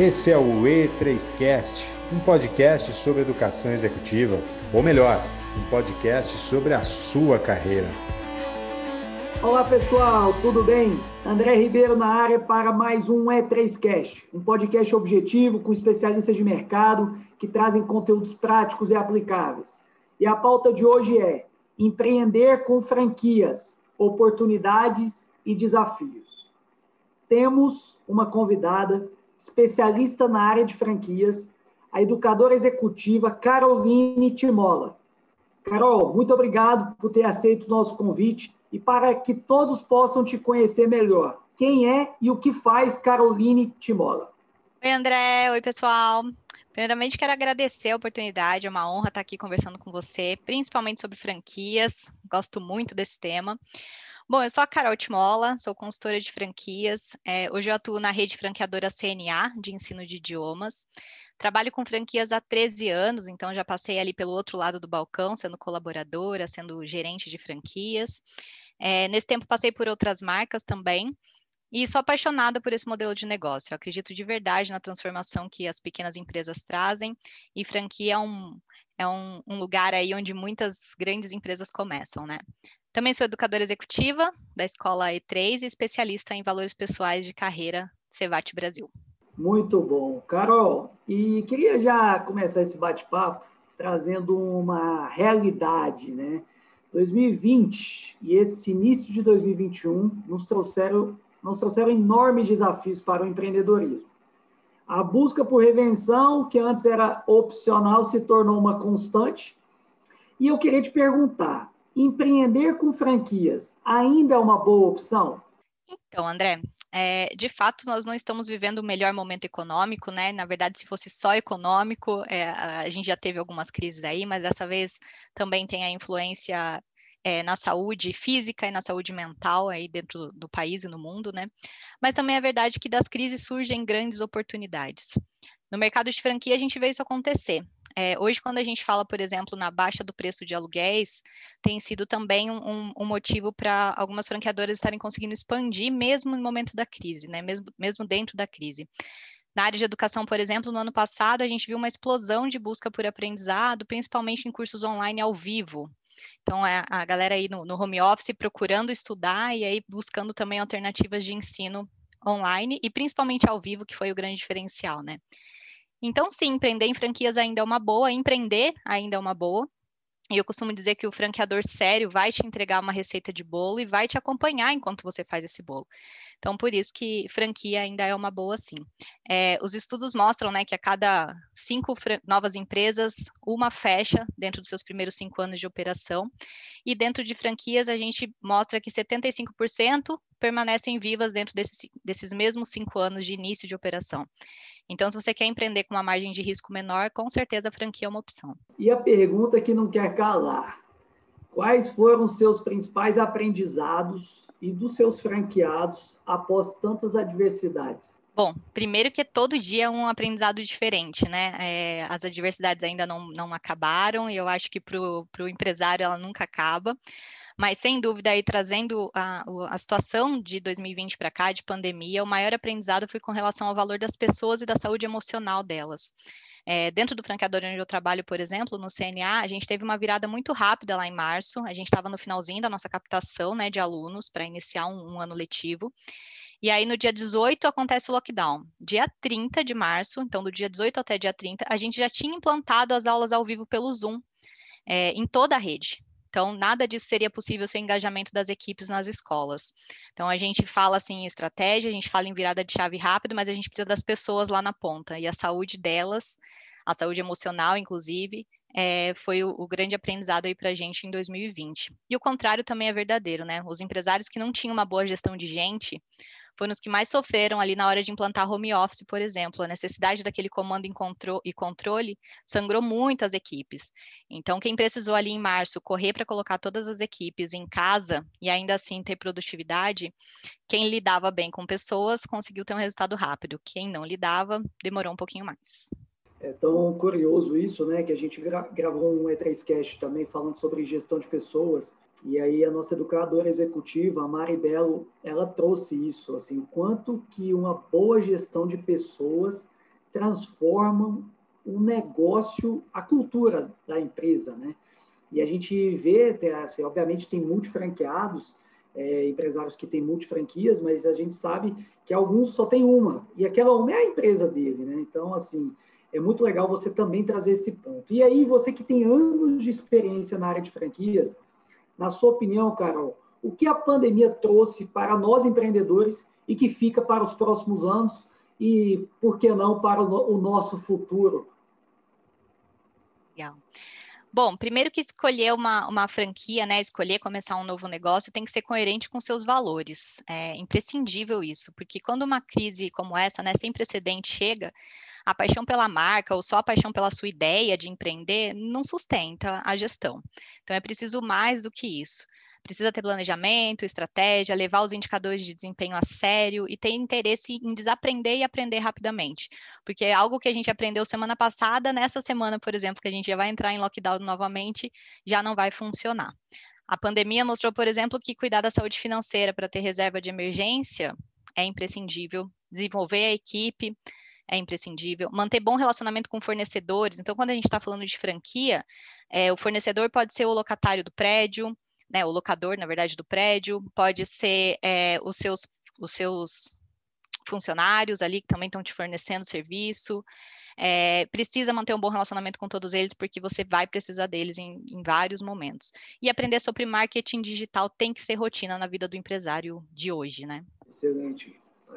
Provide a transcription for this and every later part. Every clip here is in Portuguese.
Esse é o E3Cast, um podcast sobre educação executiva, ou melhor, um podcast sobre a sua carreira. Olá pessoal, tudo bem? André Ribeiro na área para mais um E3Cast, um podcast objetivo com especialistas de mercado que trazem conteúdos práticos e aplicáveis. E a pauta de hoje é empreender com franquias, oportunidades e desafios. Temos uma convidada especialista na área de franquias, a educadora executiva Caroline Timola. Carol, muito obrigado por ter aceito o nosso convite e para que todos possam te conhecer melhor. Quem é e o que faz Caroline Timola? Oi, André. Oi, pessoal. Primeiramente, quero agradecer a oportunidade, é uma honra estar aqui conversando com você, principalmente sobre franquias. Gosto muito desse tema. Bom, eu sou a Carol Timola, sou consultora de franquias. É, hoje eu atuo na rede franqueadora CNA de ensino de idiomas. Trabalho com franquias há 13 anos, então já passei ali pelo outro lado do balcão, sendo colaboradora, sendo gerente de franquias. É, nesse tempo passei por outras marcas também. E sou apaixonada por esse modelo de negócio. Eu acredito de verdade na transformação que as pequenas empresas trazem, e franquia é um, é um, um, lugar aí onde muitas grandes empresas começam, né? Também sou educadora executiva da Escola E3 e especialista em valores pessoais de carreira Cevate Brasil. Muito bom. Carol, e queria já começar esse bate-papo trazendo uma realidade, né? 2020 e esse início de 2021 nos trouxeram, nos trouxeram enormes desafios para o empreendedorismo. A busca por revenção, que antes era opcional, se tornou uma constante. E eu queria te perguntar: empreender com franquias ainda é uma boa opção? Então, André, é, de fato, nós não estamos vivendo o melhor momento econômico, né? Na verdade, se fosse só econômico, é, a gente já teve algumas crises aí, mas dessa vez também tem a influência é, na saúde física e na saúde mental aí dentro do país e no mundo, né? Mas também é verdade que das crises surgem grandes oportunidades. No mercado de franquia, a gente vê isso acontecer. É, hoje, quando a gente fala, por exemplo, na baixa do preço de aluguéis, tem sido também um, um motivo para algumas franqueadoras estarem conseguindo expandir, mesmo no momento da crise, né? mesmo, mesmo dentro da crise. Na área de educação, por exemplo, no ano passado, a gente viu uma explosão de busca por aprendizado, principalmente em cursos online ao vivo. Então, é a galera aí no, no home office procurando estudar e aí buscando também alternativas de ensino online e principalmente ao vivo, que foi o grande diferencial, né? Então, sim, empreender em franquias ainda é uma boa, empreender ainda é uma boa. E eu costumo dizer que o franqueador sério vai te entregar uma receita de bolo e vai te acompanhar enquanto você faz esse bolo. Então, por isso que franquia ainda é uma boa, sim. É, os estudos mostram né, que a cada cinco novas empresas, uma fecha dentro dos seus primeiros cinco anos de operação. E dentro de franquias, a gente mostra que 75% permanecem vivas dentro desse, desses mesmos cinco anos de início de operação. Então, se você quer empreender com uma margem de risco menor, com certeza a franquia é uma opção. E a pergunta que não quer calar: quais foram os seus principais aprendizados e dos seus franqueados após tantas adversidades? Bom, primeiro que todo dia é um aprendizado diferente, né? É, as adversidades ainda não, não acabaram e eu acho que para o empresário ela nunca acaba. Mas, sem dúvida, aí trazendo a, a situação de 2020 para cá, de pandemia, o maior aprendizado foi com relação ao valor das pessoas e da saúde emocional delas. É, dentro do franqueador onde eu trabalho, por exemplo, no CNA, a gente teve uma virada muito rápida lá em março. A gente estava no finalzinho da nossa captação né, de alunos para iniciar um, um, ano letivo. E aí, no dia 18, acontece o lockdown. Dia 30 de março, então do dia 18 até dia 30, a gente já tinha implantado as aulas ao vivo pelo Zoom é, em toda a rede. Então, nada disso seria possível sem o engajamento das equipes nas escolas. Então, a gente fala assim em estratégia, a gente fala em virada de chave rápido, mas a gente precisa das pessoas lá na ponta e a saúde delas, a saúde emocional, inclusive, é, foi o, o, grande aprendizado aí para a gente em 2020. E o contrário também é verdadeiro, né? Os empresários que não tinham uma boa gestão de gente foram os que mais sofreram ali na hora de implantar home office, por exemplo. A necessidade daquele comando e controle sangrou muito as equipes. Então, quem precisou ali em março correr para colocar todas as equipes em casa e ainda assim ter produtividade, quem lidava bem com pessoas conseguiu ter um resultado rápido. Quem não lidava, demorou um pouquinho mais. É tão curioso isso, né? Que a gente gra gravou um E3Cast também falando sobre gestão de pessoas. E aí a nossa educadora executiva, a Mari Belo, ela trouxe isso, assim, o quanto que uma boa gestão de pessoas transformam o negócio, a cultura da empresa, né? E a gente vê, assim, obviamente tem multifranqueados, é, empresários que têm multifranquias, mas a gente sabe que alguns só tem uma, e aquela uma é a empresa dele, né? Então, assim, é muito legal você também trazer esse ponto. E aí, você que tem anos de experiência na área de franquias, na sua opinião, Carol, o que a pandemia trouxe para nós empreendedores e que fica para os próximos anos e, por que não, para o nosso futuro? Legal. Bom, primeiro que escolher uma, uma franquia, né, escolher começar um novo negócio, tem que ser coerente com seus valores. É imprescindível isso, porque quando uma crise como essa, né, sem precedente, chega, a paixão pela marca ou só a paixão pela sua ideia de empreender não sustenta a gestão. Então, é preciso mais do que isso. Precisa ter planejamento, estratégia, levar os indicadores de desempenho a sério e ter interesse em desaprender e aprender rapidamente. Porque é algo que a gente aprendeu semana passada, nessa semana, por exemplo, que a gente já vai entrar em lockdown novamente, já não vai funcionar. A pandemia mostrou, por exemplo, que cuidar da saúde financeira para ter reserva de emergência é imprescindível. Desenvolver a equipe, é imprescindível. Manter bom relacionamento com fornecedores. Então, quando a gente está falando de franquia, é, o fornecedor pode ser o locatário do prédio, né, o locador, na verdade, do prédio, pode ser é, os, seus, os seus funcionários ali que também estão te fornecendo serviço. É, precisa manter um bom relacionamento com todos eles, porque você vai precisar deles em, em, vários momentos. E aprender sobre marketing digital tem que ser rotina na vida do empresário de hoje, né? Excelente.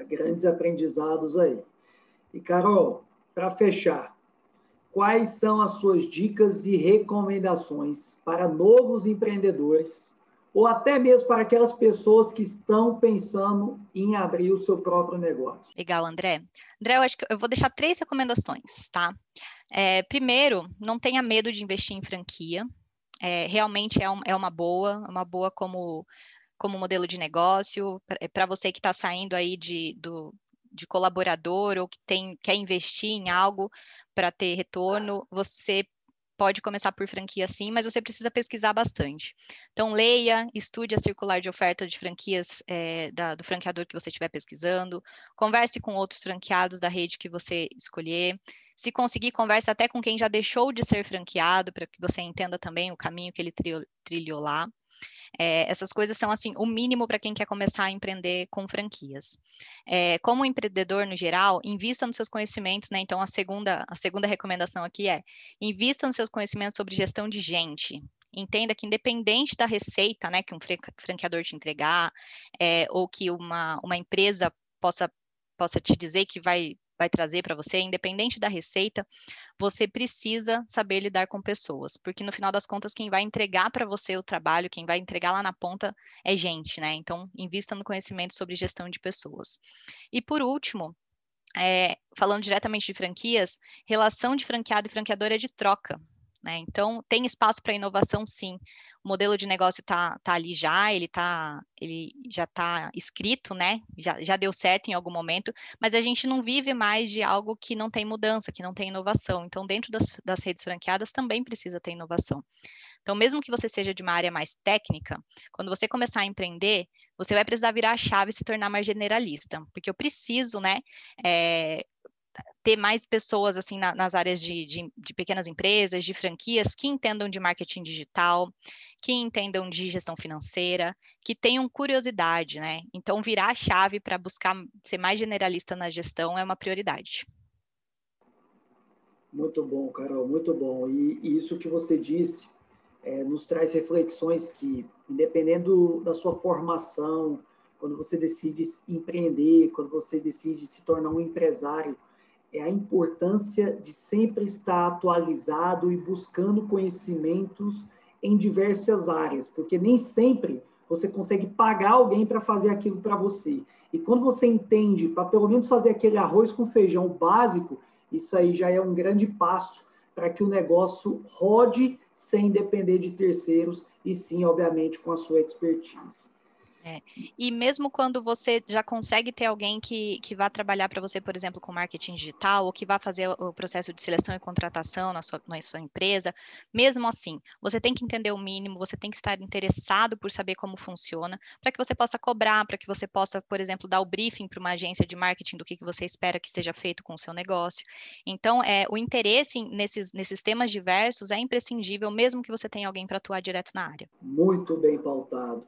Grandes aprendizados aí. E, Carol, para fechar, quais são as suas dicas e recomendações para novos empreendedores ou até mesmo para aquelas pessoas que estão pensando em abrir o seu próprio negócio? Legal, André. André, eu acho que eu vou deixar três recomendações, tá? É, primeiro, não tenha medo de investir em franquia. É, realmente é, um, é uma boa, uma boa como como modelo de negócio, para você que está saindo aí de, do, de colaborador ou que tem, quer investir em algo para ter retorno, você pode começar por franquia sim, mas você precisa pesquisar bastante. Então, leia, estude a circular de oferta de franquias é, da, do franqueador que você estiver pesquisando, converse com outros franqueados da rede que você escolher. Se conseguir, converse até com quem já deixou de ser franqueado, para que você entenda também o caminho que ele trilhou, lá. É, essas coisas são assim o mínimo para quem quer começar a empreender com franquias. É, como empreendedor no geral, invista nos seus conhecimentos, né? Então a segunda a segunda recomendação aqui é invista nos seus conhecimentos sobre gestão de gente. Entenda que independente da receita, né, que um franqueador te entregar, é, ou que uma, uma empresa possa possa te dizer que vai vai trazer para você, independente da receita, você precisa saber lidar com pessoas, porque no final das contas, quem vai entregar para você o trabalho, quem vai entregar lá na ponta é gente, né? Então, invista no conhecimento sobre gestão de pessoas. E por último, é, falando diretamente de franquias, relação de franqueado e franqueador é de troca. Né? Então, tem espaço para inovação, sim o modelo de negócio está tá ali já, ele, tá, ele já está escrito, né? Já, já deu certo em algum momento, mas a gente não vive mais de algo que não tem mudança, que não tem inovação. Então, dentro das, das redes franqueadas também precisa ter inovação. Então, mesmo que você seja de uma área mais técnica, quando você começar a empreender, você vai precisar virar a chave e se tornar mais generalista, porque eu preciso, né, é, ter mais pessoas assim na, nas áreas de, de, de, pequenas empresas, de franquias que entendam de marketing digital, que entendam de gestão financeira, que tenham curiosidade, né? Então, virar a chave para buscar ser mais generalista na gestão é uma prioridade. Muito bom, Carol, muito bom. E, e isso que você disse é, nos traz reflexões que, independendo da sua formação, quando você decide empreender, quando você decide se tornar um empresário, é a importância de sempre estar atualizado e buscando conhecimentos em diversas áreas, porque nem sempre você consegue pagar alguém para fazer aquilo para você. E quando você entende, para pelo menos fazer aquele arroz com feijão básico, isso aí já é um grande passo para que o negócio rode sem depender de terceiros e sim, obviamente, com a sua expertise. É. E mesmo quando você já consegue ter alguém que, que vá trabalhar para você, por exemplo, com marketing digital, ou que vá fazer o processo de seleção e contratação na sua, na sua empresa, mesmo assim, você tem que entender o mínimo, você tem que estar interessado por saber como funciona, para que você possa cobrar, para que você possa, por exemplo, dar o briefing para uma agência de marketing do que, que você espera que seja feito com o seu negócio. Então, é, o interesse nesses, nesses temas diversos é imprescindível, mesmo que você tenha alguém para atuar direto na área. Muito bem pautado.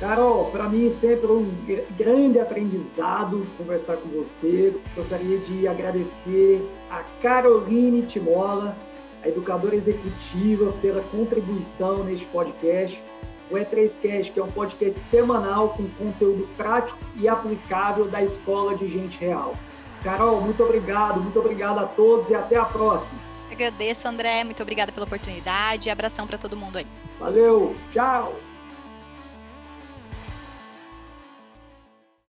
Carol, para mim sempre um grande aprendizado conversar com você. Gostaria de agradecer a Caroline Timola, a educadora executiva, pela contribuição neste podcast. O E3Cast, que é um podcast semanal com conteúdo prático e aplicável da Escola de Gente Real. Carol, muito obrigado, muito obrigado a todos e até a próxima. Agradeço, André, muito obrigada pela oportunidade. Abração para todo mundo aí. Valeu, tchau!